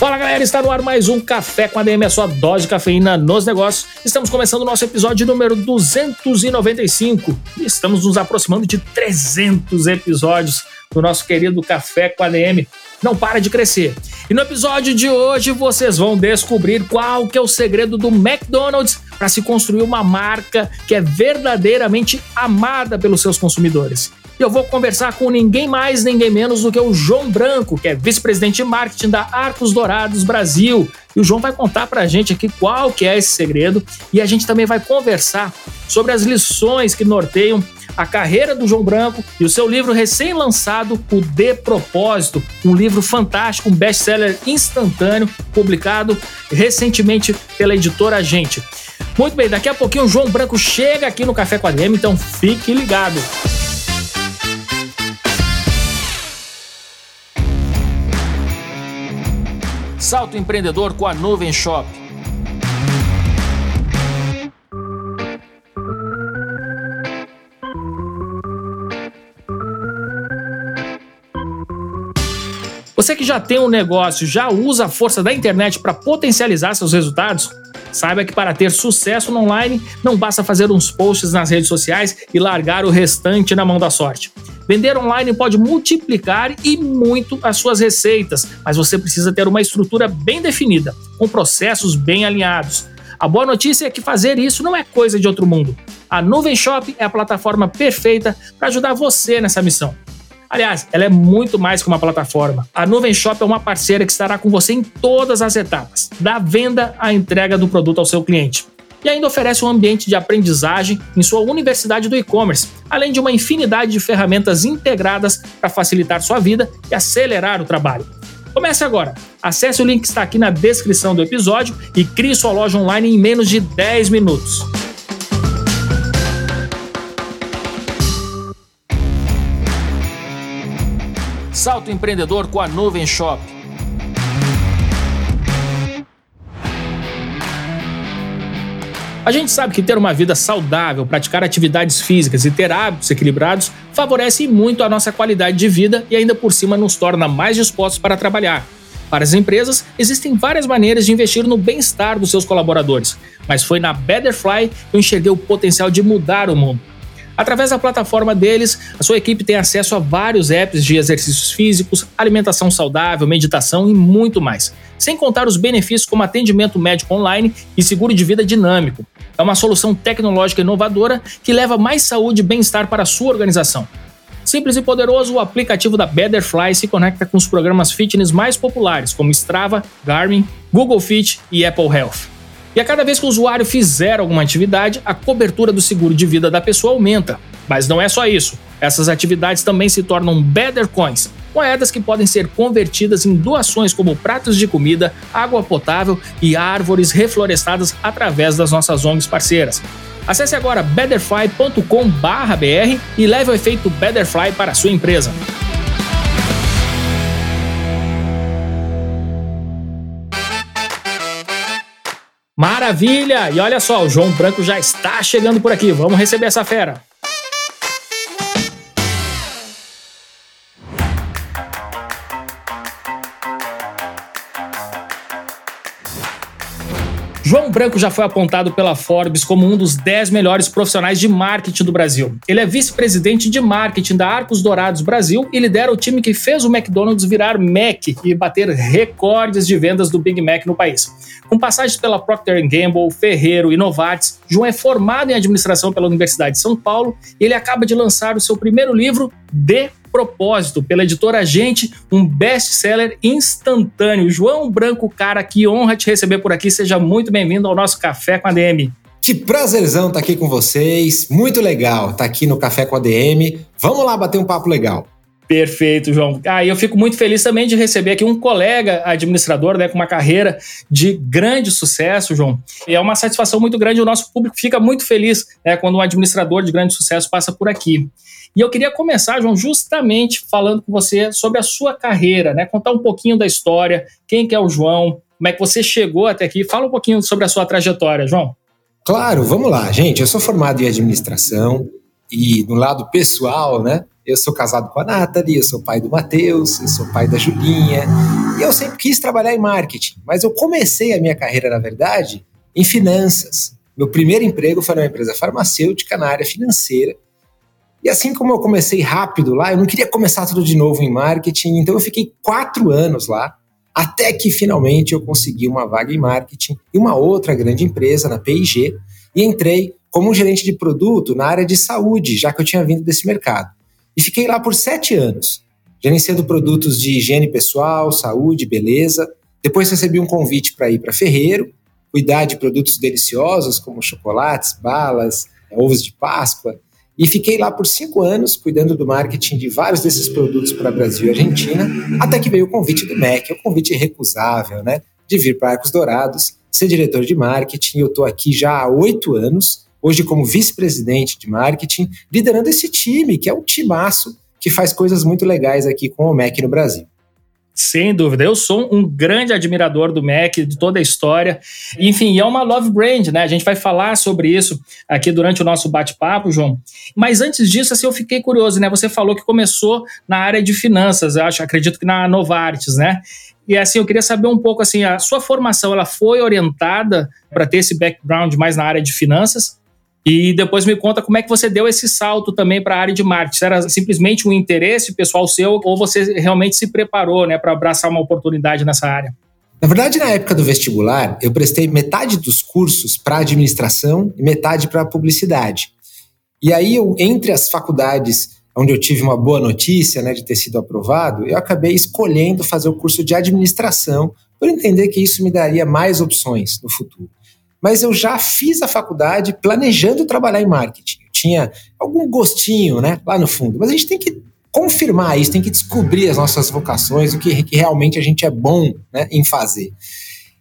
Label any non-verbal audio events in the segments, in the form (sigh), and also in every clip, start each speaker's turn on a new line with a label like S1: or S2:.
S1: Fala galera, está no ar mais um Café com a DM, a sua dose de cafeína nos negócios. Estamos começando o nosso episódio número 295 e estamos nos aproximando de 300 episódios do nosso querido Café com a DM. Não para de crescer. E no episódio de hoje vocês vão descobrir qual que é o segredo do McDonald's para se construir uma marca que é verdadeiramente amada pelos seus consumidores. E eu vou conversar com ninguém mais, ninguém menos do que o João Branco, que é vice-presidente de marketing da Arcos Dourados Brasil. E o João vai contar para a gente aqui qual que é esse segredo e a gente também vai conversar sobre as lições que norteiam a carreira do João Branco e o seu livro recém-lançado, O De Propósito, um livro fantástico, um best-seller instantâneo, publicado recentemente pela editora Gente. Muito bem, daqui a pouquinho o João Branco chega aqui no Café com a DM, então fique ligado. Salto empreendedor com a Nuvem Shop. Você que já tem um negócio, já usa a força da internet para potencializar seus resultados? Saiba que para ter sucesso no online, não basta fazer uns posts nas redes sociais e largar o restante na mão da sorte. Vender online pode multiplicar e muito as suas receitas, mas você precisa ter uma estrutura bem definida, com processos bem alinhados. A boa notícia é que fazer isso não é coisa de outro mundo. A Nuvem Shop é a plataforma perfeita para ajudar você nessa missão. Aliás, ela é muito mais que uma plataforma. A Nuvem Shop é uma parceira que estará com você em todas as etapas, da venda à entrega do produto ao seu cliente e ainda oferece um ambiente de aprendizagem em sua universidade do e-commerce, além de uma infinidade de ferramentas integradas para facilitar sua vida e acelerar o trabalho. Comece agora. Acesse o link que está aqui na descrição do episódio e crie sua loja online em menos de 10 minutos. Salto empreendedor com a Nuvem Shop. A gente sabe que ter uma vida saudável, praticar atividades físicas e ter hábitos equilibrados favorece muito a nossa qualidade de vida e ainda por cima nos torna mais dispostos para trabalhar. Para as empresas, existem várias maneiras de investir no bem-estar dos seus colaboradores, mas foi na Betterfly que eu enxerguei o potencial de mudar o mundo. Através da plataforma deles, a sua equipe tem acesso a vários apps de exercícios físicos, alimentação saudável, meditação e muito mais. Sem contar os benefícios como atendimento médico online e seguro de vida dinâmico. É uma solução tecnológica inovadora que leva mais saúde e bem-estar para a sua organização. Simples e poderoso, o aplicativo da Betterfly se conecta com os programas fitness mais populares, como Strava, Garmin, Google Fit e Apple Health. E a cada vez que o usuário fizer alguma atividade, a cobertura do seguro de vida da pessoa aumenta. Mas não é só isso. Essas atividades também se tornam Better Coins, moedas que podem ser convertidas em doações como pratos de comida, água potável e árvores reflorestadas através das nossas ONGs parceiras. Acesse agora betterfly.com/br e leve o efeito Betterfly para a sua empresa. Maravilha! E olha só, o João Branco já está chegando por aqui. Vamos receber essa fera. Branco já foi apontado pela Forbes como um dos 10 melhores profissionais de marketing do Brasil. Ele é vice-presidente de marketing da Arcos Dourados Brasil e lidera o time que fez o McDonald's virar Mac e bater recordes de vendas do Big Mac no país. Com passagens pela Procter Gamble, Ferreiro e Novartis, João é formado em administração pela Universidade de São Paulo e ele acaba de lançar o seu primeiro livro, De Propósito, pela editora Gente, um best-seller instantâneo. João Branco, cara, que honra te receber por aqui. Seja muito bem-vindo ao nosso Café com a DM.
S2: Que prazerzão estar tá aqui com vocês. Muito legal estar tá aqui no Café com a DM. Vamos lá bater um papo legal.
S1: Perfeito, João. Ah, e eu fico muito feliz também de receber aqui um colega administrador, né, com uma carreira de grande sucesso, João. E é uma satisfação muito grande, o nosso público fica muito feliz né, quando um administrador de grande sucesso passa por aqui. E eu queria começar, João, justamente falando com você sobre a sua carreira, né? Contar um pouquinho da história, quem que é o João, como é que você chegou até aqui. Fala um pouquinho sobre a sua trajetória, João.
S2: Claro, vamos lá, gente. Eu sou formado em administração e no lado pessoal, né? Eu sou casado com a Nathalie, eu sou pai do Matheus, eu sou pai da Julinha. E eu sempre quis trabalhar em marketing, mas eu comecei a minha carreira, na verdade, em finanças. Meu primeiro emprego foi numa empresa farmacêutica na área financeira. E assim como eu comecei rápido lá, eu não queria começar tudo de novo em marketing, então eu fiquei quatro anos lá, até que finalmente eu consegui uma vaga em marketing e uma outra grande empresa, na PIG, e entrei como gerente de produto na área de saúde, já que eu tinha vindo desse mercado. E fiquei lá por sete anos, gerenciando produtos de higiene pessoal, saúde, beleza. Depois recebi um convite para ir para Ferreiro, cuidar de produtos deliciosos como chocolates, balas, ovos de Páscoa. E fiquei lá por cinco anos cuidando do marketing de vários desses produtos para Brasil e Argentina, até que veio o convite do MEC, o convite irrecusável, né? De vir para Arcos Dourados, ser diretor de marketing. Eu estou aqui já há oito anos hoje como vice-presidente de marketing, liderando esse time, que é um timaço que faz coisas muito legais aqui com o MEC no Brasil.
S1: Sem dúvida, eu sou um grande admirador do Mac, de toda a história. Enfim, é uma love brand, né? A gente vai falar sobre isso aqui durante o nosso bate-papo, João. Mas antes disso, assim, eu fiquei curioso, né? Você falou que começou na área de finanças, acho, acredito que na Novartis, né? E assim, eu queria saber um pouco assim, a sua formação, ela foi orientada para ter esse background mais na área de finanças e depois me conta como é que você deu esse salto também para a área de marketing. Era simplesmente um interesse pessoal seu ou você realmente se preparou né, para abraçar uma oportunidade nessa área?
S2: Na verdade, na época do vestibular, eu prestei metade dos cursos para administração e metade para publicidade. E aí, eu, entre as faculdades onde eu tive uma boa notícia né, de ter sido aprovado, eu acabei escolhendo fazer o curso de administração por entender que isso me daria mais opções no futuro mas eu já fiz a faculdade planejando trabalhar em marketing. Eu tinha algum gostinho, né, lá no fundo. Mas a gente tem que confirmar isso, tem que descobrir as nossas vocações, o que, que realmente a gente é bom né, em fazer.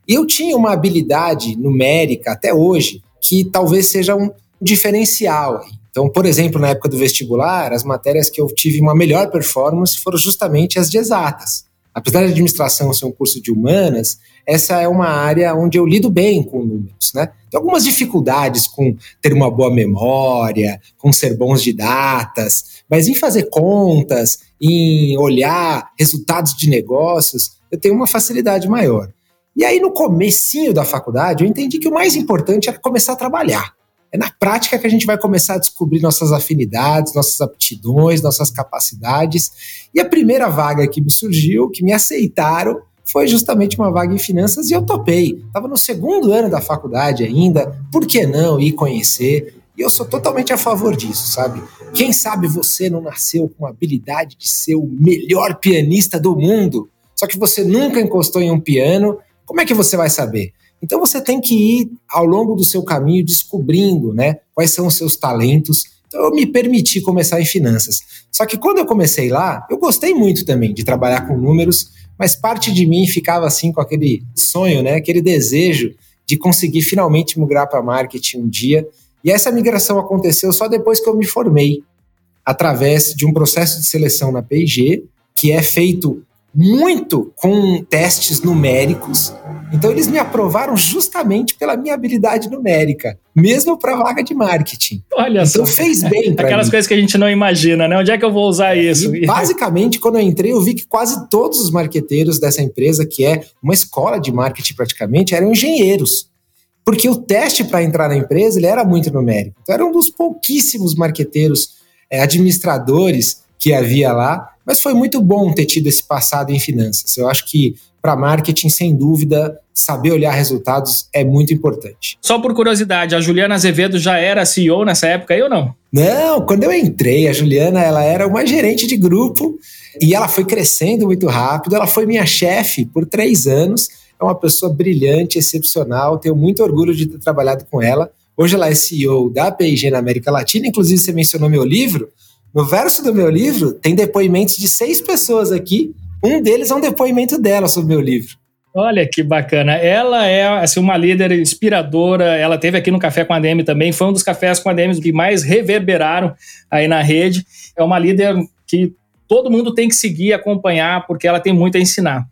S2: E eu tinha uma habilidade numérica até hoje que talvez seja um diferencial. Então, por exemplo, na época do vestibular, as matérias que eu tive uma melhor performance foram justamente as de exatas. Apesar de administração ser um curso de humanas, essa é uma área onde eu lido bem com números, né? Tem algumas dificuldades com ter uma boa memória, com ser bons de datas, mas em fazer contas, em olhar resultados de negócios, eu tenho uma facilidade maior. E aí no comecinho da faculdade, eu entendi que o mais importante era começar a trabalhar. É na prática que a gente vai começar a descobrir nossas afinidades, nossas aptidões, nossas capacidades. E a primeira vaga que me surgiu, que me aceitaram, foi justamente uma vaga em finanças e eu topei. Estava no segundo ano da faculdade ainda, por que não ir conhecer? E eu sou totalmente a favor disso, sabe? Quem sabe você não nasceu com a habilidade de ser o melhor pianista do mundo, só que você nunca encostou em um piano, como é que você vai saber? Então você tem que ir ao longo do seu caminho descobrindo, né, quais são os seus talentos. Então eu me permiti começar em finanças. Só que quando eu comecei lá, eu gostei muito também de trabalhar com números mas parte de mim ficava assim com aquele sonho, né, aquele desejo de conseguir finalmente migrar para marketing um dia. E essa migração aconteceu só depois que eu me formei, através de um processo de seleção na P&G, que é feito muito com testes numéricos. Então eles me aprovaram justamente pela minha habilidade numérica, mesmo para vaga de marketing.
S1: Olha
S2: então
S1: só.
S2: fez bem para
S1: Aquelas
S2: mim.
S1: coisas que a gente não imagina, né? Onde é que eu vou usar isso?
S2: E, (laughs) basicamente, quando eu entrei, eu vi que quase todos os marqueteiros dessa empresa, que é uma escola de marketing praticamente, eram engenheiros. Porque o teste para entrar na empresa ele era muito numérico. Então era um dos pouquíssimos marqueteiros, é, administradores que havia lá, mas foi muito bom ter tido esse passado em finanças. Eu acho que para marketing, sem dúvida, saber olhar resultados é muito importante.
S1: Só por curiosidade, a Juliana Azevedo já era CEO nessa época aí ou não?
S2: Não, quando eu entrei, a Juliana ela era uma gerente de grupo e ela foi crescendo muito rápido. Ela foi minha chefe por três anos. É uma pessoa brilhante, excepcional. Tenho muito orgulho de ter trabalhado com ela. Hoje ela é CEO da P&G na América Latina. Inclusive, você mencionou meu livro. No verso do meu livro tem depoimentos de seis pessoas aqui. Um deles é um depoimento dela sobre o meu livro.
S1: Olha que bacana. Ela é assim, uma líder inspiradora. Ela teve aqui no Café com a DM também. Foi um dos cafés com a DM que mais reverberaram aí na rede. É uma líder que todo mundo tem que seguir, acompanhar, porque ela tem muito a ensinar.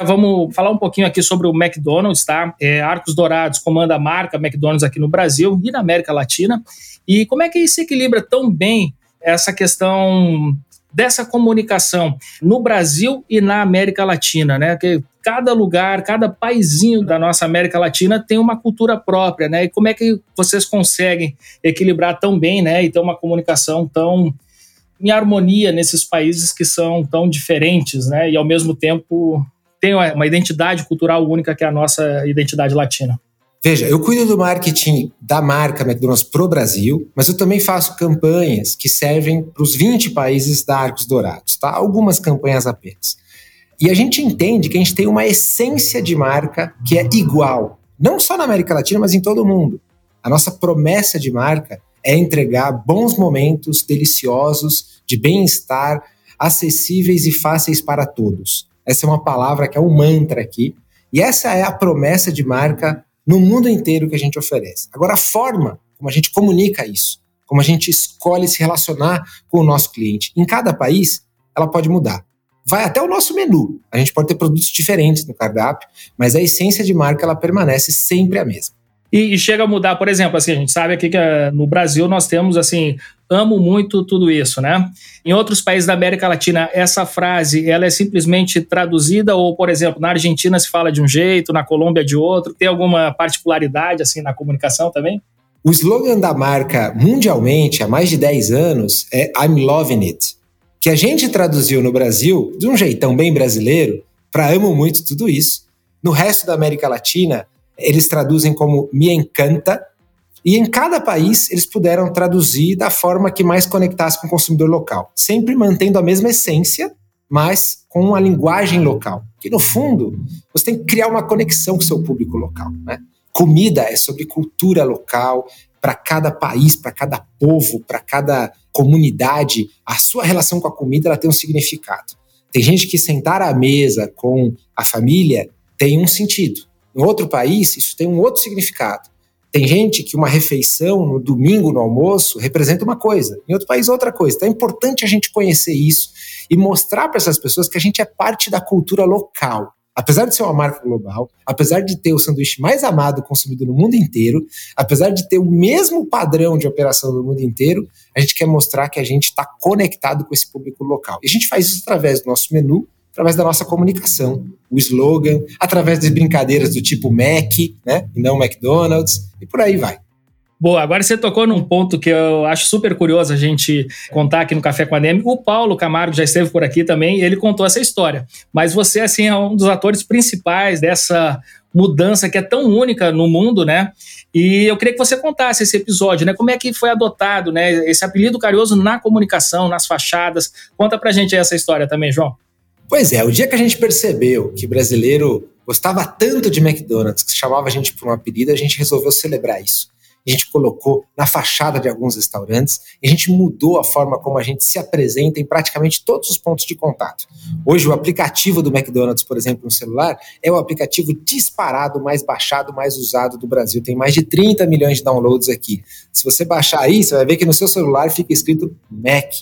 S1: Vamos falar um pouquinho aqui sobre o McDonald's, tá? É, Arcos Dourados comanda a marca McDonald's aqui no Brasil e na América Latina. E como é que se equilibra tão bem essa questão dessa comunicação no Brasil e na América Latina, né? Que cada lugar, cada paizinho da nossa América Latina tem uma cultura própria, né? E como é que vocês conseguem equilibrar tão bem, né? E ter uma comunicação tão em harmonia nesses países que são tão diferentes, né? E ao mesmo tempo tem uma identidade cultural única que é a nossa identidade latina.
S2: Veja, eu cuido do marketing da marca McDonald's pro Brasil, mas eu também faço campanhas que servem para os 20 países da Arcos Dourados, tá? Algumas campanhas apenas. E a gente entende que a gente tem uma essência de marca que é igual, não só na América Latina, mas em todo o mundo. A nossa promessa de marca é entregar bons momentos deliciosos, de bem-estar, acessíveis e fáceis para todos. Essa é uma palavra que é um mantra aqui. E essa é a promessa de marca no mundo inteiro que a gente oferece. Agora, a forma como a gente comunica isso, como a gente escolhe se relacionar com o nosso cliente, em cada país, ela pode mudar. Vai até o nosso menu. A gente pode ter produtos diferentes no cardápio, mas a essência de marca ela permanece sempre a mesma.
S1: E, e chega a mudar, por exemplo, assim, a gente sabe aqui que eh, no Brasil nós temos assim, amo muito tudo isso, né? Em outros países da América Latina, essa frase, ela é simplesmente traduzida ou, por exemplo, na Argentina se fala de um jeito, na Colômbia de outro, tem alguma particularidade assim na comunicação também?
S2: O slogan da marca mundialmente há mais de 10 anos é I'm loving it, que a gente traduziu no Brasil de um jeitão bem brasileiro para amo muito tudo isso. No resto da América Latina, eles traduzem como me encanta, e em cada país eles puderam traduzir da forma que mais conectasse com o consumidor local, sempre mantendo a mesma essência, mas com uma linguagem local. Que no fundo, você tem que criar uma conexão com o seu público local. Né? Comida é sobre cultura local, para cada país, para cada povo, para cada comunidade, a sua relação com a comida ela tem um significado. Tem gente que sentar à mesa com a família tem um sentido. Em outro país, isso tem um outro significado. Tem gente que uma refeição no domingo no almoço representa uma coisa, em outro país outra coisa. Então é importante a gente conhecer isso e mostrar para essas pessoas que a gente é parte da cultura local. Apesar de ser uma marca global, apesar de ter o sanduíche mais amado consumido no mundo inteiro, apesar de ter o mesmo padrão de operação no mundo inteiro, a gente quer mostrar que a gente está conectado com esse público local. E a gente faz isso através do nosso menu, através da nossa comunicação, o slogan, através de brincadeiras do tipo Mac, né, e não McDonald's, e por aí vai.
S1: Boa, agora você tocou num ponto que eu acho super curioso a gente contar aqui no Café com a Neme. O Paulo Camargo já esteve por aqui também, ele contou essa história. Mas você, assim, é um dos atores principais dessa mudança que é tão única no mundo, né? E eu queria que você contasse esse episódio, né? Como é que foi adotado, né? Esse apelido carinhoso na comunicação, nas fachadas. Conta pra gente essa história também, João.
S2: Pois é, o dia que a gente percebeu que brasileiro gostava tanto de McDonald's, que chamava a gente por um apelido, a gente resolveu celebrar isso. A gente colocou na fachada de alguns restaurantes e a gente mudou a forma como a gente se apresenta em praticamente todos os pontos de contato. Hoje, o aplicativo do McDonald's, por exemplo, no celular, é o aplicativo disparado, mais baixado, mais usado do Brasil. Tem mais de 30 milhões de downloads aqui. Se você baixar aí, você vai ver que no seu celular fica escrito Mac.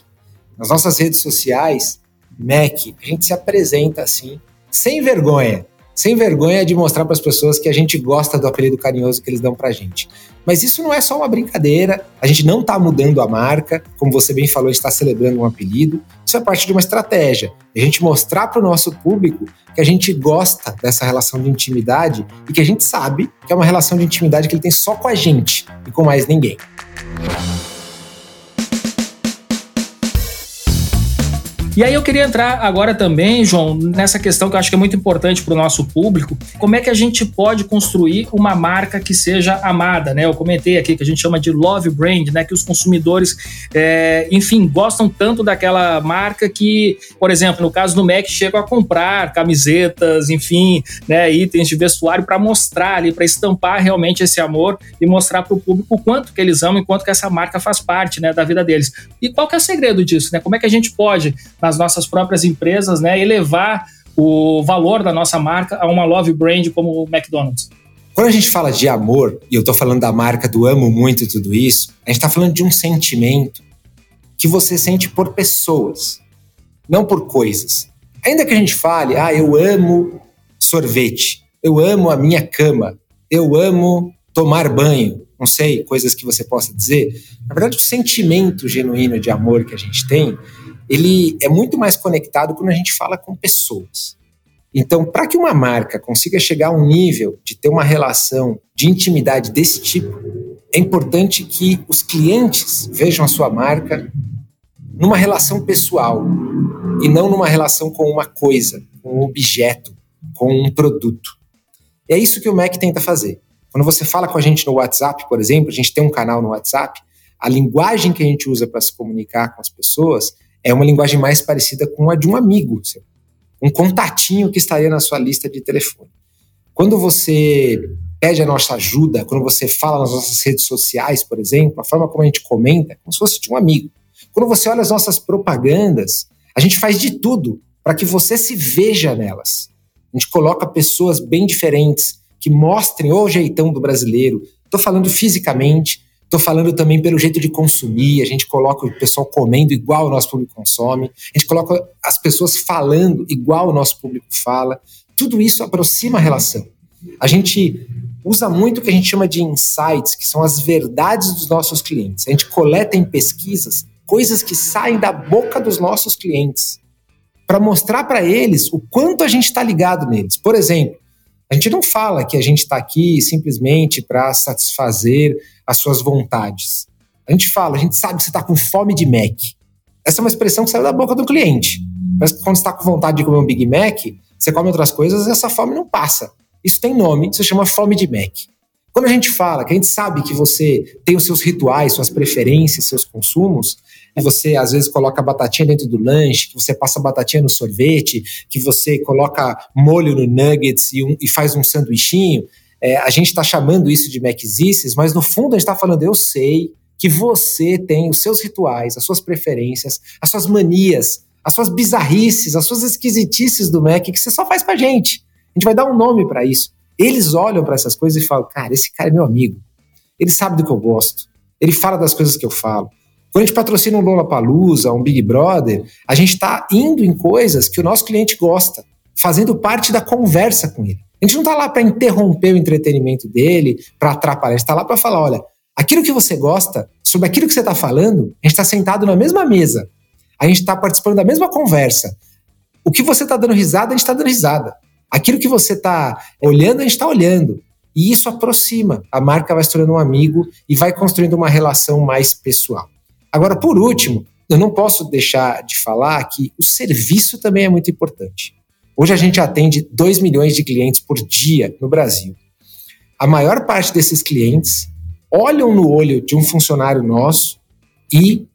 S2: Nas nossas redes sociais, Mac, a gente se apresenta assim, sem vergonha. Sem vergonha de mostrar para as pessoas que a gente gosta do apelido carinhoso que eles dão para a gente. Mas isso não é só uma brincadeira, a gente não está mudando a marca, como você bem falou, a gente está celebrando um apelido. Isso é parte de uma estratégia. A gente mostrar para o nosso público que a gente gosta dessa relação de intimidade e que a gente sabe que é uma relação de intimidade que ele tem só com a gente e com mais ninguém.
S1: E aí eu queria entrar agora também, João, nessa questão que eu acho que é muito importante para o nosso público. Como é que a gente pode construir uma marca que seja amada, né? Eu comentei aqui que a gente chama de love brand, né? Que os consumidores, é, enfim, gostam tanto daquela marca que, por exemplo, no caso do Mac, chegam a comprar camisetas, enfim, né? Itens de vestuário para mostrar ali, para estampar realmente esse amor e mostrar para o público o quanto que eles amam e quanto que essa marca faz parte, né, da vida deles. E qual que é o segredo disso, né? Como é que a gente pode nas nossas próprias empresas, né, elevar o valor da nossa marca a uma love brand como o McDonald's.
S2: Quando a gente fala de amor, e eu estou falando da marca do amo muito tudo isso, a gente está falando de um sentimento que você sente por pessoas, não por coisas. Ainda que a gente fale, ah, eu amo sorvete, eu amo a minha cama, eu amo tomar banho, não sei, coisas que você possa dizer. Na verdade, o sentimento genuíno de amor que a gente tem ele é muito mais conectado quando a gente fala com pessoas. Então, para que uma marca consiga chegar a um nível de ter uma relação de intimidade desse tipo, é importante que os clientes vejam a sua marca numa relação pessoal e não numa relação com uma coisa, com um objeto, com um produto. É isso que o Mac tenta fazer. Quando você fala com a gente no WhatsApp, por exemplo, a gente tem um canal no WhatsApp, a linguagem que a gente usa para se comunicar com as pessoas é uma linguagem mais parecida com a de um amigo, um contatinho que estaria na sua lista de telefone. Quando você pede a nossa ajuda, quando você fala nas nossas redes sociais, por exemplo, a forma como a gente comenta, é como se fosse de um amigo. Quando você olha as nossas propagandas, a gente faz de tudo para que você se veja nelas. A gente coloca pessoas bem diferentes que mostrem o jeitão do brasileiro. Estou falando fisicamente, Estou falando também pelo jeito de consumir, a gente coloca o pessoal comendo igual o nosso público consome, a gente coloca as pessoas falando igual o nosso público fala. Tudo isso aproxima a relação. A gente usa muito o que a gente chama de insights, que são as verdades dos nossos clientes. A gente coleta em pesquisas coisas que saem da boca dos nossos clientes para mostrar para eles o quanto a gente está ligado neles. Por exemplo, a gente não fala que a gente está aqui simplesmente para satisfazer as suas vontades. A gente fala, a gente sabe que você está com fome de Mac. Essa é uma expressão que saiu da boca do cliente. Mas quando você está com vontade de comer um Big Mac, você come outras coisas e essa fome não passa. Isso tem nome, se chama fome de Mac. Quando a gente fala que a gente sabe que você tem os seus rituais, suas preferências, seus consumos, e você às vezes coloca batatinha dentro do lanche, que você passa batatinha no sorvete, que você coloca molho no nuggets e, um, e faz um sanduichinho, é, a gente está chamando isso de Macizices, mas no fundo a gente está falando, eu sei que você tem os seus rituais, as suas preferências, as suas manias, as suas bizarrices, as suas esquisitices do Mac que você só faz pra gente. A gente vai dar um nome para isso. Eles olham para essas coisas e falam: cara, esse cara é meu amigo. Ele sabe do que eu gosto. Ele fala das coisas que eu falo. Quando a gente patrocina um Lollapalooza, um Big Brother, a gente está indo em coisas que o nosso cliente gosta, fazendo parte da conversa com ele. A gente não está lá para interromper o entretenimento dele, para atrapalhar. A gente está lá para falar: olha, aquilo que você gosta, sobre aquilo que você está falando, a gente está sentado na mesma mesa. A gente está participando da mesma conversa. O que você está dando risada, a gente está dando risada. Aquilo que você está olhando, a gente está olhando. E isso aproxima. A marca vai se tornando um amigo e vai construindo uma relação mais pessoal. Agora, por último, eu não posso deixar de falar que o serviço também é muito importante. Hoje a gente atende 2 milhões de clientes por dia no Brasil. A maior parte desses clientes olham no olho de um funcionário nosso e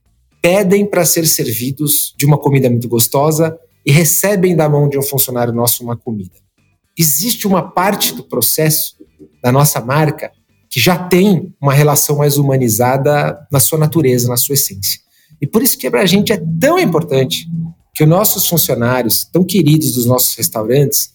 S2: pedem para ser servidos de uma comida muito gostosa e recebem da mão de um funcionário nosso uma comida. Existe uma parte do processo da nossa marca que já tem uma relação mais humanizada na sua natureza, na sua essência. E por isso que para a gente é tão importante que os nossos funcionários, tão queridos dos nossos restaurantes,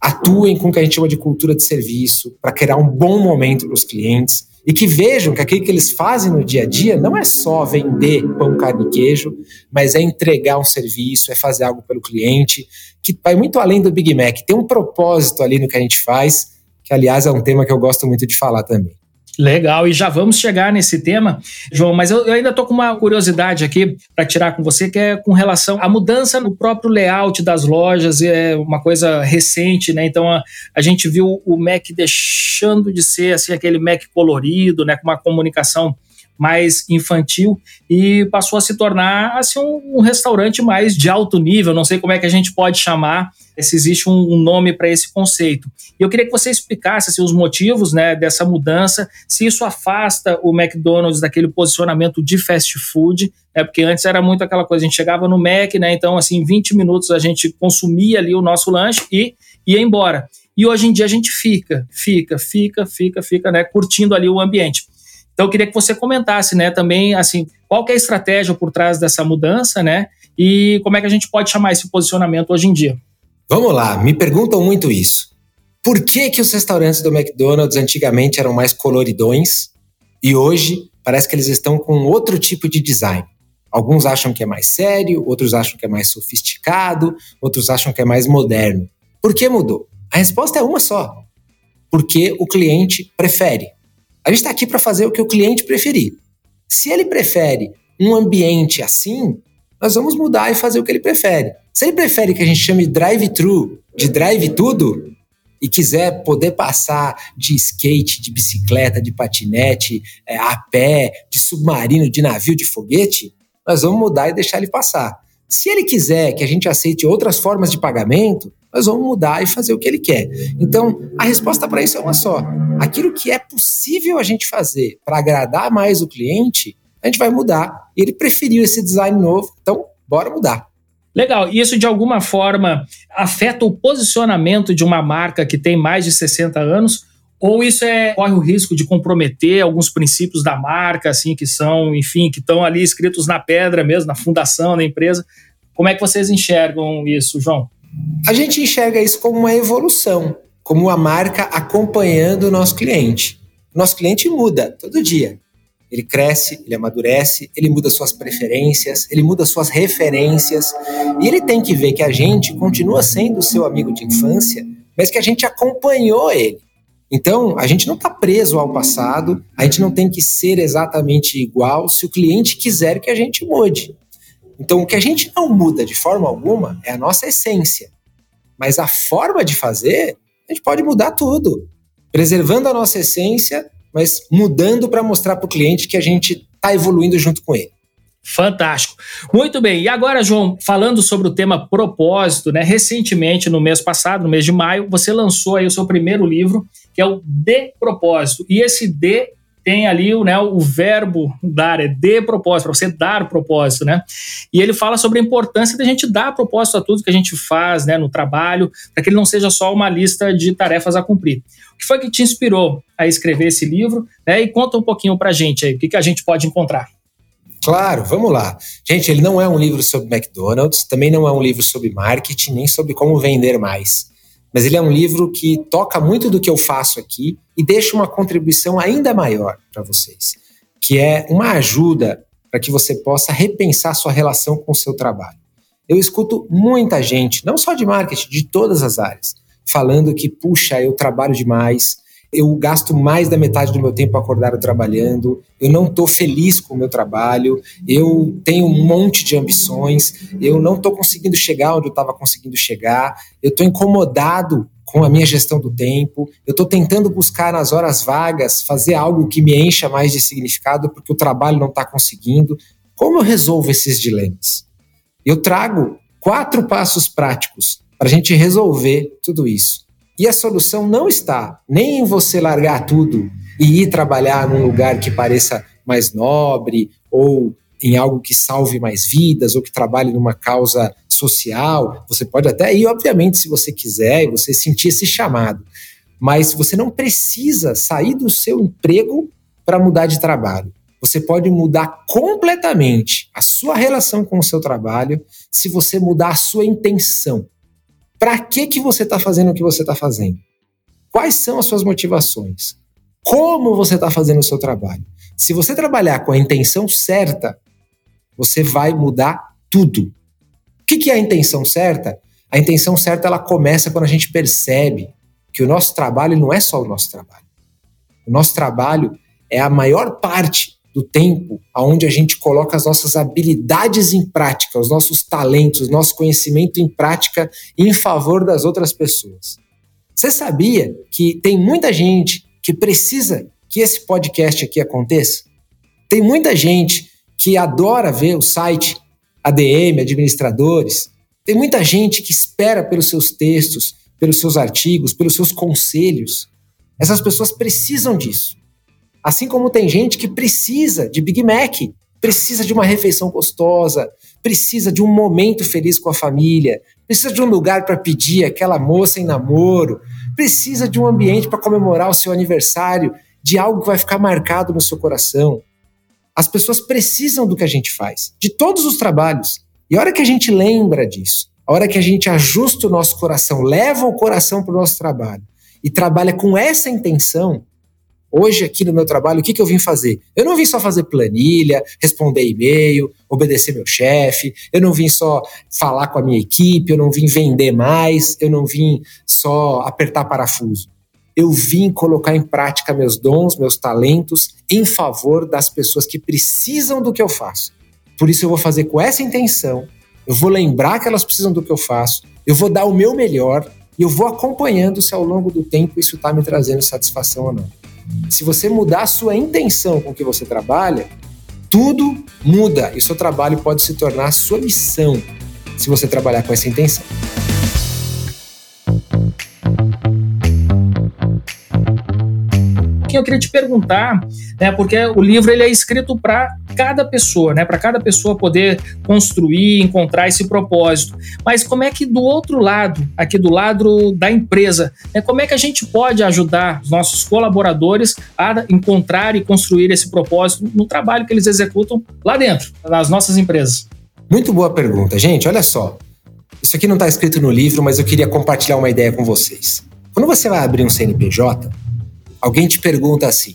S2: atuem com o que a gente chama de cultura de serviço, para criar um bom momento para os clientes e que vejam que aquilo que eles fazem no dia a dia não é só vender pão, carne e queijo, mas é entregar um serviço, é fazer algo pelo cliente, que vai muito além do Big Mac. Tem um propósito ali no que a gente faz, que aliás é um tema que eu gosto muito de falar também.
S1: Legal, e já vamos chegar nesse tema, João, mas eu, eu ainda estou com uma curiosidade aqui para tirar com você, que é com relação à mudança no próprio layout das lojas, é uma coisa recente, né? Então a, a gente viu o Mac deixando de ser assim aquele Mac colorido, né, com uma comunicação mais infantil e passou a se tornar assim um, um restaurante mais de alto nível. Não sei como é que a gente pode chamar, se existe um, um nome para esse conceito. E eu queria que você explicasse assim, os motivos né, dessa mudança, se isso afasta o McDonald's daquele posicionamento de fast food, né, porque antes era muito aquela coisa, a gente chegava no Mac, né, então assim, em 20 minutos a gente consumia ali o nosso lanche e ia embora. E hoje em dia a gente fica, fica, fica, fica, fica, né, curtindo ali o ambiente. Então eu queria que você comentasse, né, também assim, qual é a estratégia por trás dessa mudança, né, e como é que a gente pode chamar esse posicionamento hoje em dia.
S2: Vamos lá, me perguntam muito isso. Por que que os restaurantes do McDonald's antigamente eram mais coloridões e hoje parece que eles estão com outro tipo de design? Alguns acham que é mais sério, outros acham que é mais sofisticado, outros acham que é mais moderno. Por que mudou? A resposta é uma só. Porque o cliente prefere. A gente está aqui para fazer o que o cliente preferir. Se ele prefere um ambiente assim, nós vamos mudar e fazer o que ele prefere. Se ele prefere que a gente chame drive-thru de drive tudo e quiser poder passar de skate, de bicicleta, de patinete, é, a pé, de submarino, de navio, de foguete, nós vamos mudar e deixar ele passar. Se ele quiser que a gente aceite outras formas de pagamento, nós vamos mudar e fazer o que ele quer. Então, a resposta para isso é uma só. Aquilo que é possível a gente fazer para agradar mais o cliente, a gente vai mudar. Ele preferiu esse design novo, então bora mudar.
S1: Legal. E isso de alguma forma afeta o posicionamento de uma marca que tem mais de 60 anos? Ou isso é, corre o risco de comprometer alguns princípios da marca, assim, que são, enfim, que estão ali escritos na pedra mesmo, na fundação da empresa? Como é que vocês enxergam isso, João?
S2: A gente enxerga isso como uma evolução, como a marca acompanhando o nosso cliente. Nosso cliente muda todo dia. Ele cresce, ele amadurece, ele muda suas preferências, ele muda suas referências. E ele tem que ver que a gente continua sendo seu amigo de infância, mas que a gente acompanhou ele. Então, a gente não está preso ao passado, a gente não tem que ser exatamente igual se o cliente quiser que a gente mude. Então, o que a gente não muda de forma alguma é a nossa essência. Mas a forma de fazer, a gente pode mudar tudo. Preservando a nossa essência, mas mudando para mostrar para o cliente que a gente está evoluindo junto com ele.
S1: Fantástico. Muito bem. E agora, João, falando sobre o tema propósito, né? Recentemente, no mês passado, no mês de maio, você lançou aí o seu primeiro livro, que é o De Propósito. E esse D tem ali né, o verbo dar, é de propósito, para você dar propósito, né? E ele fala sobre a importância da gente dar propósito a tudo que a gente faz né, no trabalho, para que ele não seja só uma lista de tarefas a cumprir. O que foi que te inspirou a escrever esse livro? Né, e conta um pouquinho para a gente aí, o que, que a gente pode encontrar.
S2: Claro, vamos lá. Gente, ele não é um livro sobre McDonald's, também não é um livro sobre marketing, nem sobre como vender mais mas ele é um livro que toca muito do que eu faço aqui e deixa uma contribuição ainda maior para vocês, que é uma ajuda para que você possa repensar sua relação com o seu trabalho. Eu escuto muita gente, não só de marketing, de todas as áreas, falando que, puxa, eu trabalho demais, eu gasto mais da metade do meu tempo acordado trabalhando, eu não estou feliz com o meu trabalho, eu tenho um monte de ambições, eu não estou conseguindo chegar onde eu estava conseguindo chegar, eu estou incomodado com a minha gestão do tempo, eu estou tentando buscar nas horas vagas fazer algo que me encha mais de significado porque o trabalho não está conseguindo. Como eu resolvo esses dilemas? Eu trago quatro passos práticos para a gente resolver tudo isso. E a solução não está nem em você largar tudo e ir trabalhar num lugar que pareça mais nobre ou em algo que salve mais vidas ou que trabalhe numa causa social. Você pode até ir, obviamente, se você quiser e você sentir esse chamado. Mas você não precisa sair do seu emprego para mudar de trabalho. Você pode mudar completamente a sua relação com o seu trabalho se você mudar a sua intenção. Para que, que você está fazendo o que você está fazendo? Quais são as suas motivações? Como você está fazendo o seu trabalho? Se você trabalhar com a intenção certa, você vai mudar tudo. O que, que é a intenção certa? A intenção certa ela começa quando a gente percebe que o nosso trabalho não é só o nosso trabalho. O nosso trabalho é a maior parte do tempo aonde a gente coloca as nossas habilidades em prática, os nossos talentos, nosso conhecimento em prática em favor das outras pessoas. Você sabia que tem muita gente que precisa que esse podcast aqui aconteça? Tem muita gente que adora ver o site ADM, administradores. Tem muita gente que espera pelos seus textos, pelos seus artigos, pelos seus conselhos. Essas pessoas precisam disso. Assim como tem gente que precisa de Big Mac, precisa de uma refeição gostosa, precisa de um momento feliz com a família, precisa de um lugar para pedir aquela moça em namoro, precisa de um ambiente para comemorar o seu aniversário, de algo que vai ficar marcado no seu coração. As pessoas precisam do que a gente faz, de todos os trabalhos. E a hora que a gente lembra disso, a hora que a gente ajusta o nosso coração, leva o coração para o nosso trabalho e trabalha com essa intenção, Hoje, aqui no meu trabalho, o que, que eu vim fazer? Eu não vim só fazer planilha, responder e-mail, obedecer meu chefe, eu não vim só falar com a minha equipe, eu não vim vender mais, eu não vim só apertar parafuso. Eu vim colocar em prática meus dons, meus talentos em favor das pessoas que precisam do que eu faço. Por isso, eu vou fazer com essa intenção, eu vou lembrar que elas precisam do que eu faço, eu vou dar o meu melhor e eu vou acompanhando se ao longo do tempo isso está me trazendo satisfação ou não. Se você mudar a sua intenção com que você trabalha, tudo muda e seu trabalho pode se tornar a sua missão se você trabalhar com essa intenção.
S1: Eu queria te perguntar, né, porque o livro ele é escrito para cada pessoa, né, para cada pessoa poder construir, encontrar esse propósito. Mas como é que do outro lado, aqui do lado da empresa, né, como é que a gente pode ajudar os nossos colaboradores a encontrar e construir esse propósito no trabalho que eles executam lá dentro, nas nossas empresas?
S2: Muito boa pergunta, gente. Olha só. Isso aqui não está escrito no livro, mas eu queria compartilhar uma ideia com vocês. Quando você vai abrir um CNPJ, Alguém te pergunta assim: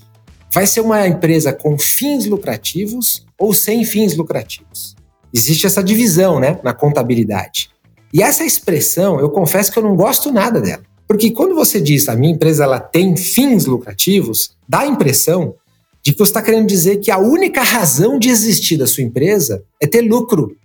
S2: vai ser uma empresa com fins lucrativos ou sem fins lucrativos? Existe essa divisão, né, na contabilidade. E essa expressão, eu confesso que eu não gosto nada dela. Porque quando você diz a minha empresa ela tem fins lucrativos, dá a impressão de que você está querendo dizer que a única razão de existir da sua empresa é ter lucro.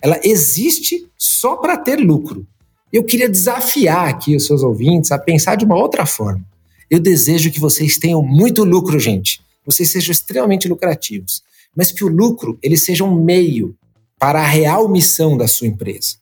S2: Ela existe só para ter lucro. Eu queria desafiar aqui os seus ouvintes a pensar de uma outra forma. Eu desejo que vocês tenham muito lucro, gente. Vocês sejam extremamente lucrativos, mas que o lucro ele seja um meio para a real missão da sua empresa.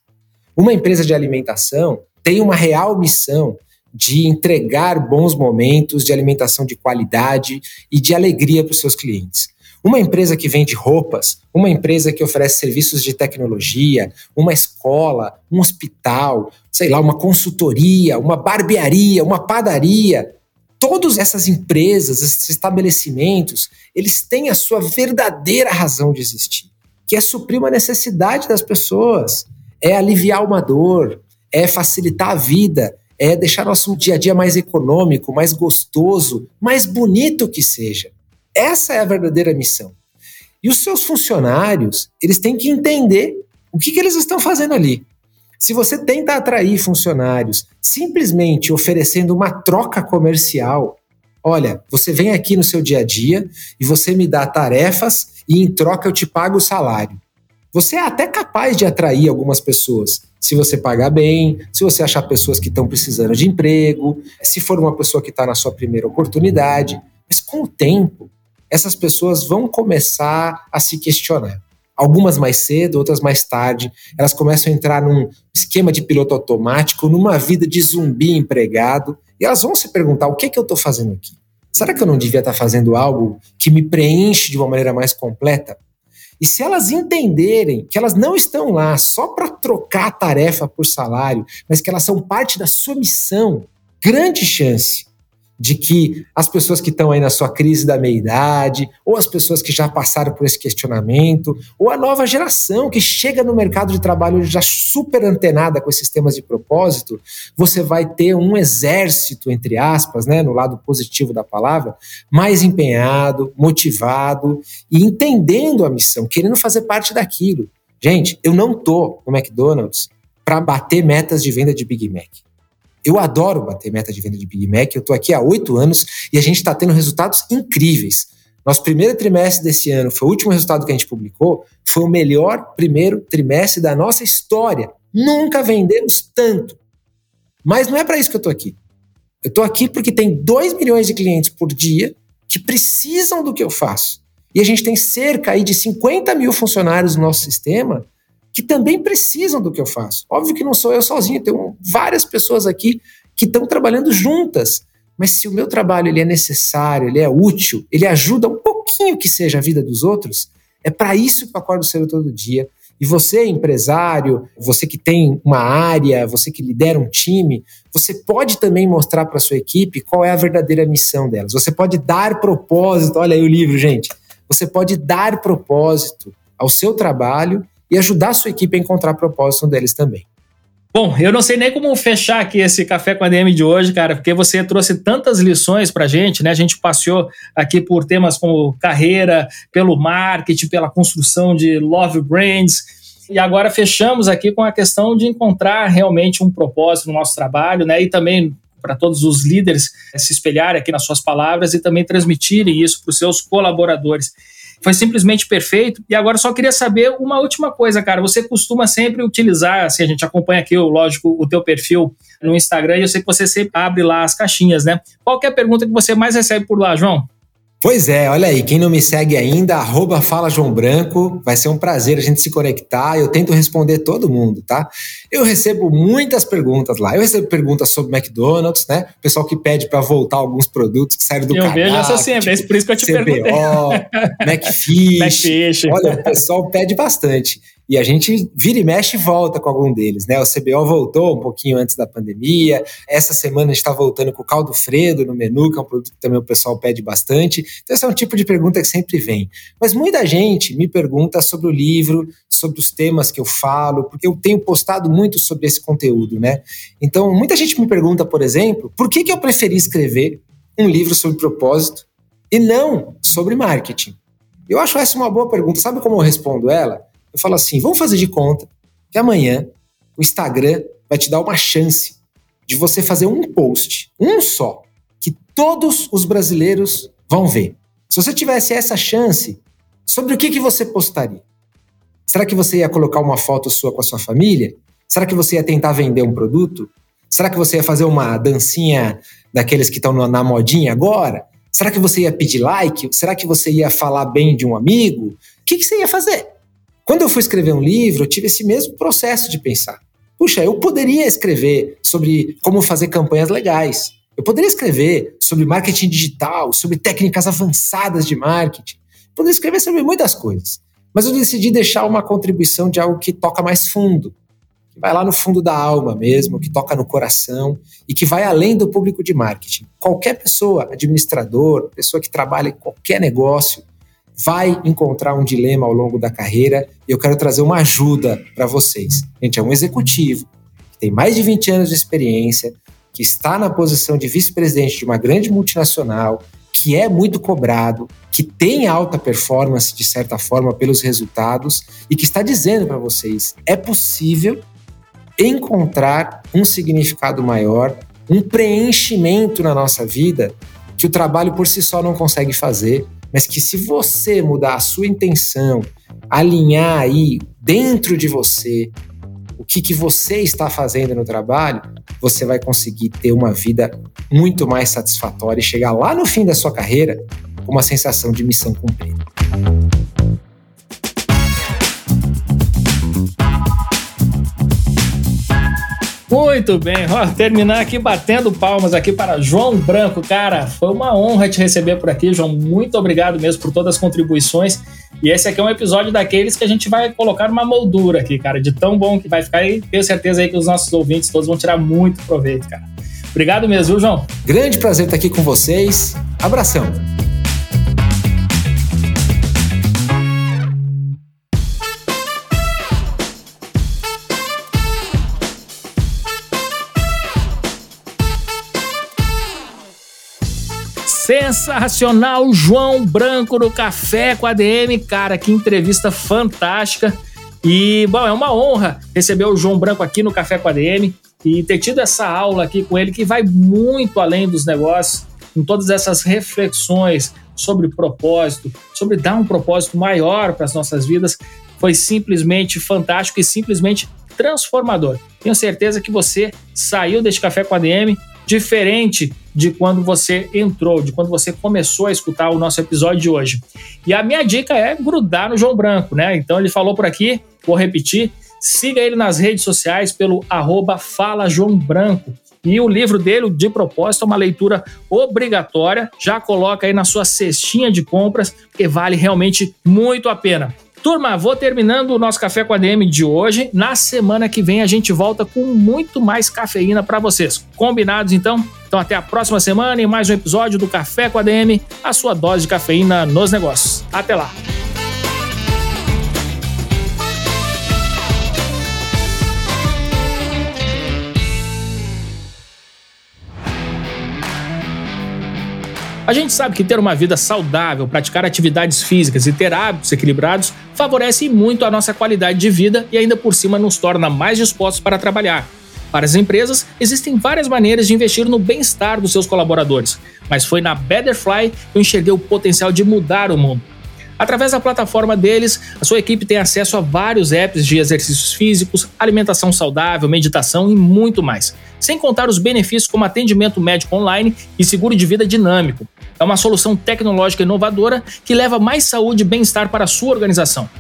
S2: Uma empresa de alimentação tem uma real missão de entregar bons momentos de alimentação de qualidade e de alegria para os seus clientes. Uma empresa que vende roupas, uma empresa que oferece serviços de tecnologia, uma escola, um hospital, sei lá, uma consultoria, uma barbearia, uma padaria, todas essas empresas, esses estabelecimentos, eles têm a sua verdadeira razão de existir, que é suprir uma necessidade das pessoas, é aliviar uma dor, é facilitar a vida, é deixar nosso dia a dia mais econômico, mais gostoso, mais bonito que seja. Essa é a verdadeira missão. E os seus funcionários, eles têm que entender o que, que eles estão fazendo ali. Se você tenta atrair funcionários simplesmente oferecendo uma troca comercial, olha, você vem aqui no seu dia a dia e você me dá tarefas e em troca eu te pago o salário. Você é até capaz de atrair algumas pessoas, se você pagar bem, se você achar pessoas que estão precisando de emprego, se for uma pessoa que está na sua primeira oportunidade. Mas com o tempo, essas pessoas vão começar a se questionar algumas mais cedo, outras mais tarde. Elas começam a entrar num esquema de piloto automático, numa vida de zumbi empregado, e elas vão se perguntar: o que, é que eu estou fazendo aqui? Será que eu não devia estar tá fazendo algo que me preenche de uma maneira mais completa? E se elas entenderem que elas não estão lá só para trocar tarefa por salário, mas que elas são parte da sua missão, grande chance de que as pessoas que estão aí na sua crise da meia-idade, ou as pessoas que já passaram por esse questionamento, ou a nova geração que chega no mercado de trabalho já super antenada com esses temas de propósito, você vai ter um exército, entre aspas, né, no lado positivo da palavra, mais empenhado, motivado e entendendo a missão, querendo fazer parte daquilo. Gente, eu não tô no McDonald's para bater metas de venda de Big Mac. Eu adoro bater meta de venda de Big Mac. Eu estou aqui há oito anos e a gente está tendo resultados incríveis. Nosso primeiro trimestre desse ano foi o último resultado que a gente publicou, foi o melhor primeiro trimestre da nossa história. Nunca vendemos tanto. Mas não é para isso que eu estou aqui. Eu estou aqui porque tem 2 milhões de clientes por dia que precisam do que eu faço. E a gente tem cerca aí de 50 mil funcionários no nosso sistema que também precisam do que eu faço. Óbvio que não sou eu sozinho, tem várias pessoas aqui que estão trabalhando juntas. Mas se o meu trabalho ele é necessário, ele é útil, ele ajuda um pouquinho que seja a vida dos outros, é para isso que eu acordo cedo todo dia. E você, empresário, você que tem uma área, você que lidera um time, você pode também mostrar para sua equipe qual é a verdadeira missão delas. Você pode dar propósito, olha aí o livro, gente. Você pode dar propósito ao seu trabalho e ajudar a sua equipe a encontrar propósito deles também.
S1: Bom, eu não sei nem como fechar aqui esse café com a DM de hoje, cara, porque você trouxe tantas lições pra gente, né? A gente passeou aqui por temas como carreira, pelo marketing, pela construção de love brands. E agora fechamos aqui com a questão de encontrar realmente um propósito no nosso trabalho, né? E também para todos os líderes se espelharem aqui nas suas palavras e também transmitirem isso para os seus colaboradores. Foi simplesmente perfeito. E agora só queria saber uma última coisa, cara. Você costuma sempre utilizar, assim, a gente acompanha aqui, lógico, o teu perfil no Instagram e eu sei que você sempre abre lá as caixinhas, né? Qual é a pergunta que você mais recebe por lá, João?
S2: Pois é, olha aí, quem não me segue ainda, arroba Fala João Branco, vai ser um prazer a gente se conectar, eu tento responder todo mundo, tá? Eu recebo muitas perguntas lá, eu recebo perguntas sobre McDonald's, né? O pessoal que pede para voltar alguns produtos que saíram do
S1: eu. Eu vejo essa sempre, tipo, é por isso que eu te
S2: CBO,
S1: perguntei. (laughs)
S2: McFish, (laughs)
S1: McFish.
S2: olha, o pessoal pede bastante. E a gente vira e mexe e volta com algum deles, né? O CBO voltou um pouquinho antes da pandemia. Essa semana a gente está voltando com o caldo Fredo no menu, que é um produto que também o pessoal pede bastante. Então, esse é um tipo de pergunta que sempre vem. Mas muita gente me pergunta sobre o livro, sobre os temas que eu falo, porque eu tenho postado muito sobre esse conteúdo, né? Então, muita gente me pergunta, por exemplo, por que, que eu preferi escrever um livro sobre propósito e não sobre marketing? Eu acho essa uma boa pergunta. Sabe como eu respondo ela? Eu falo assim: vamos fazer de conta que amanhã o Instagram vai te dar uma chance de você fazer um post, um só, que todos os brasileiros vão ver. Se você tivesse essa chance, sobre o que, que você postaria? Será que você ia colocar uma foto sua com a sua família? Será que você ia tentar vender um produto? Será que você ia fazer uma dancinha daqueles que estão na modinha agora? Será que você ia pedir like? Será que você ia falar bem de um amigo? O que, que você ia fazer? Quando eu fui escrever um livro, eu tive esse mesmo processo de pensar. Puxa, eu poderia escrever sobre como fazer campanhas legais. Eu poderia escrever sobre marketing digital, sobre técnicas avançadas de marketing. Eu poderia escrever sobre muitas coisas. Mas eu decidi deixar uma contribuição de algo que toca mais fundo, que vai lá no fundo da alma mesmo, que toca no coração e que vai além do público de marketing. Qualquer pessoa, administrador, pessoa que trabalha em qualquer negócio, vai encontrar um dilema ao longo da carreira e eu quero trazer uma ajuda para vocês. Gente, é um executivo que tem mais de 20 anos de experiência, que está na posição de vice-presidente de uma grande multinacional, que é muito cobrado, que tem alta performance de certa forma pelos resultados e que está dizendo para vocês: é possível encontrar um significado maior, um preenchimento na nossa vida que o trabalho por si só não consegue fazer mas que se você mudar a sua intenção, alinhar aí dentro de você o que, que você está fazendo no trabalho, você vai conseguir ter uma vida muito mais satisfatória e chegar lá no fim da sua carreira com uma sensação de missão cumprida.
S1: Muito bem, Ó, terminar aqui batendo palmas aqui para João Branco, cara, foi uma honra te receber por aqui, João, muito obrigado mesmo por todas as contribuições, e esse aqui é um episódio daqueles que a gente vai colocar uma moldura aqui, cara, de tão bom que vai ficar e tenho certeza aí que os nossos ouvintes todos vão tirar muito proveito, cara. Obrigado mesmo, João?
S2: Grande prazer estar aqui com vocês, abração!
S1: Sensacional, João Branco no Café com a DM. Cara, que entrevista fantástica. E, bom, é uma honra receber o João Branco aqui no Café com a DM e ter tido essa aula aqui com ele que vai muito além dos negócios, com todas essas reflexões sobre propósito, sobre dar um propósito maior para as nossas vidas. Foi simplesmente fantástico e simplesmente transformador. Tenho certeza que você saiu deste Café com a DM diferente de quando você entrou, de quando você começou a escutar o nosso episódio de hoje. E a minha dica é grudar no João Branco, né? Então ele falou por aqui, vou repetir, siga ele nas redes sociais pelo arroba Fala João Branco. E o livro dele, de propósito, é uma leitura obrigatória. Já coloca aí na sua cestinha de compras, porque vale realmente muito a pena. Turma, vou terminando o nosso Café com a DM de hoje. Na semana que vem a gente volta com muito mais cafeína para vocês. Combinados então? Então até a próxima semana em mais um episódio do Café com a DM, a sua dose de cafeína nos negócios. Até lá. A gente sabe que ter uma vida saudável, praticar atividades físicas e ter hábitos equilibrados favorece muito a nossa qualidade de vida e ainda por cima nos torna mais dispostos para trabalhar. Para as empresas, existem várias maneiras de investir no bem-estar dos seus colaboradores, mas foi na Betterfly que eu enxerguei o potencial de mudar o mundo. Através da plataforma deles, a sua equipe tem acesso a vários apps de exercícios físicos, alimentação saudável, meditação e muito mais. Sem contar os benefícios como atendimento médico online e seguro de vida dinâmico. É uma solução tecnológica inovadora que leva mais saúde e bem-estar para a sua organização.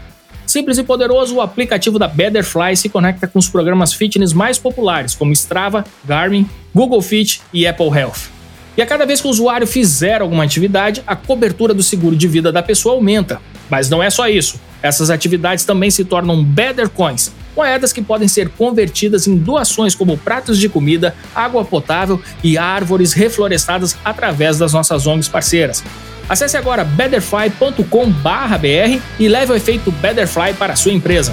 S1: Simples e poderoso, o aplicativo da Betterfly se conecta com os programas fitness mais populares, como Strava, Garmin, Google Fit e Apple Health. E a cada vez que o usuário fizer alguma atividade, a cobertura do seguro de vida da pessoa aumenta. Mas não é só isso. Essas atividades também se tornam Better Coins, moedas que podem ser convertidas em doações como pratos de comida, água potável e árvores reflorestadas através das nossas ONGs parceiras. Acesse agora betterfly.com/br e leve o efeito Betterfly para a sua empresa.